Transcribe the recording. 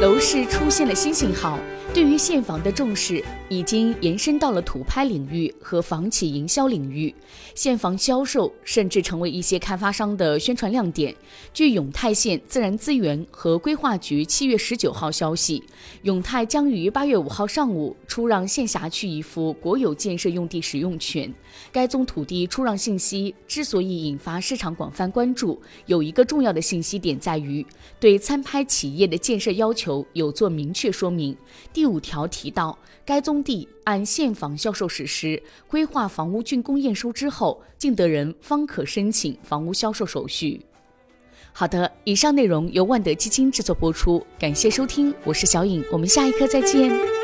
楼市出现了新信号。对于现房的重视已经延伸到了土拍领域和房企营销领域，现房销售甚至成为一些开发商的宣传亮点。据永泰县自然资源和规划局七月十九号消息，永泰将于八月五号上午出让县辖区一幅国有建设用地使用权。该宗土地出让信息之所以引发市场广泛关注，有一个重要的信息点在于对参拍企业的建设要求有做明确说明。第五条提到，该宗地按现房销售实施，规划房屋竣工验收之后，竞得人方可申请房屋销售手续。好的，以上内容由万德基金制作播出，感谢收听，我是小颖，我们下一课再见。